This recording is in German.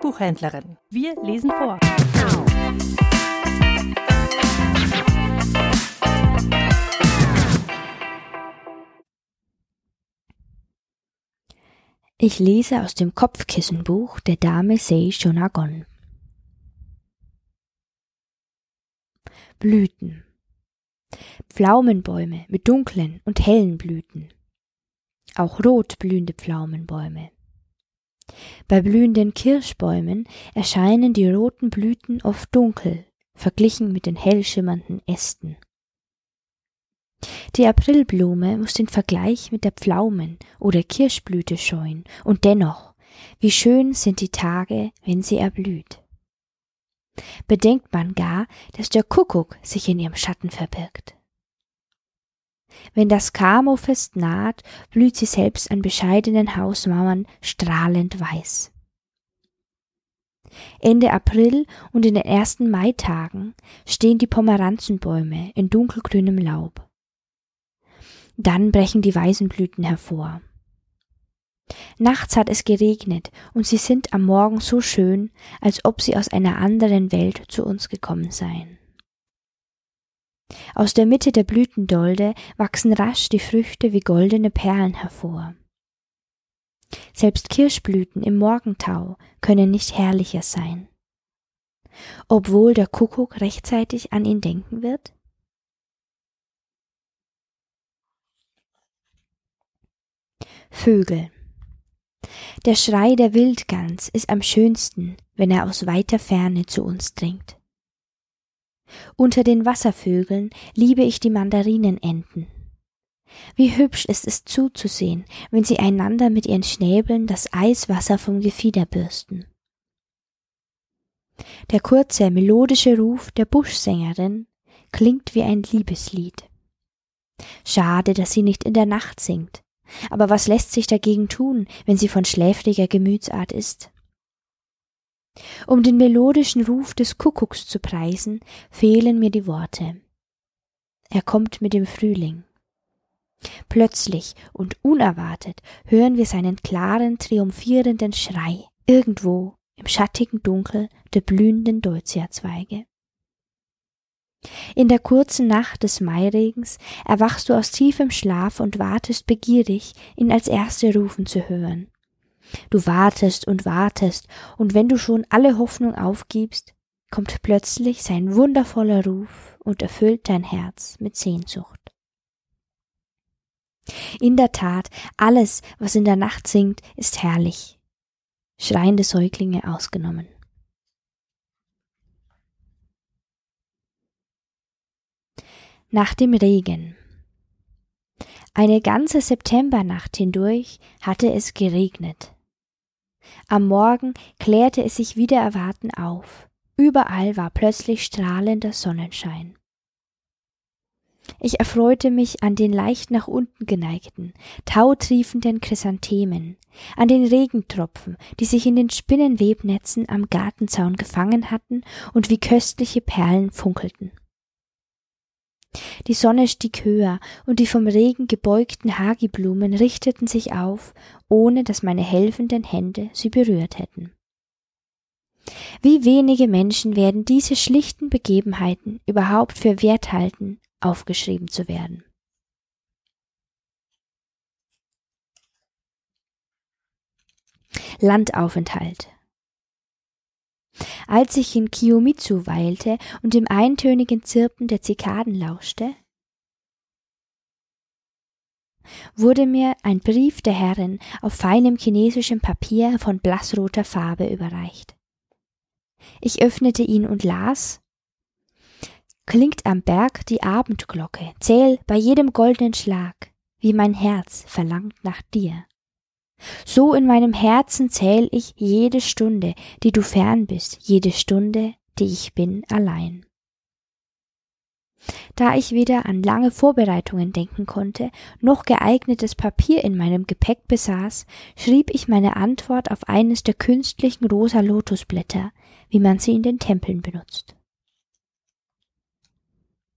Buchhändlerin. Wir lesen vor. Ich lese aus dem Kopfkissenbuch der Dame Sei Shonagon. Blüten. Pflaumenbäume mit dunklen und hellen Blüten. Auch rot blühende Pflaumenbäume. Bei blühenden Kirschbäumen erscheinen die roten Blüten oft dunkel, verglichen mit den hell schimmernden Ästen. Die Aprilblume muss den Vergleich mit der Pflaumen- oder Kirschblüte scheuen, und dennoch, wie schön sind die Tage, wenn sie erblüht. Bedenkt man gar, dass der Kuckuck sich in ihrem Schatten verbirgt. Wenn das Kamofest naht, blüht sie selbst an bescheidenen Hausmauern strahlend weiß. Ende April und in den ersten Maitagen stehen die Pomeranzenbäume in dunkelgrünem Laub. Dann brechen die Weisenblüten hervor. Nachts hat es geregnet und sie sind am Morgen so schön, als ob sie aus einer anderen Welt zu uns gekommen seien. Aus der Mitte der Blütendolde wachsen rasch die Früchte wie goldene Perlen hervor. Selbst Kirschblüten im Morgentau können nicht herrlicher sein. Obwohl der Kuckuck rechtzeitig an ihn denken wird? Vögel. Der Schrei der Wildgans ist am schönsten, wenn er aus weiter Ferne zu uns dringt. Unter den Wasservögeln liebe ich die Mandarinenenten. Wie hübsch ist es zuzusehen, wenn sie einander mit ihren Schnäbeln das Eiswasser vom Gefieder bürsten. Der kurze, melodische Ruf der Buschsängerin klingt wie ein Liebeslied. Schade, dass sie nicht in der Nacht singt, aber was lässt sich dagegen tun, wenn sie von schläfriger Gemütsart ist? Um den melodischen Ruf des Kuckucks zu preisen, fehlen mir die Worte. Er kommt mit dem Frühling. Plötzlich und unerwartet hören wir seinen klaren, triumphierenden Schrei irgendwo im schattigen Dunkel der blühenden Deutzierzweige. In der kurzen Nacht des Mairegens erwachst du aus tiefem Schlaf und wartest begierig, ihn als Erste rufen zu hören. Du wartest und wartest, und wenn du schon alle Hoffnung aufgibst, kommt plötzlich sein wundervoller Ruf und erfüllt dein Herz mit Sehnsucht. In der Tat, alles, was in der Nacht singt, ist herrlich. Schreiende Säuglinge ausgenommen. Nach dem Regen. Eine ganze Septembernacht hindurch hatte es geregnet. Am Morgen klärte es sich wieder erwarten auf. Überall war plötzlich strahlender Sonnenschein. Ich erfreute mich an den leicht nach unten geneigten, tautriefenden Chrysanthemen, an den Regentropfen, die sich in den Spinnenwebnetzen am Gartenzaun gefangen hatten und wie köstliche Perlen funkelten. Die Sonne stieg höher, und die vom Regen gebeugten Hagiblumen richteten sich auf, ohne dass meine helfenden Hände sie berührt hätten. Wie wenige Menschen werden diese schlichten Begebenheiten überhaupt für wert halten, aufgeschrieben zu werden. Landaufenthalt als ich in Kiyomitsu weilte und dem eintönigen Zirpen der Zikaden lauschte, wurde mir ein Brief der Herrin auf feinem chinesischem Papier von blassroter Farbe überreicht. Ich öffnete ihn und las Klingt am Berg die Abendglocke, zähl bei jedem goldenen Schlag, wie mein Herz verlangt nach dir. So in meinem Herzen zähl ich jede Stunde, die du fern bist, jede Stunde, die ich bin allein. Da ich weder an lange Vorbereitungen denken konnte, noch geeignetes Papier in meinem Gepäck besaß, schrieb ich meine Antwort auf eines der künstlichen rosa Lotusblätter, wie man sie in den Tempeln benutzt.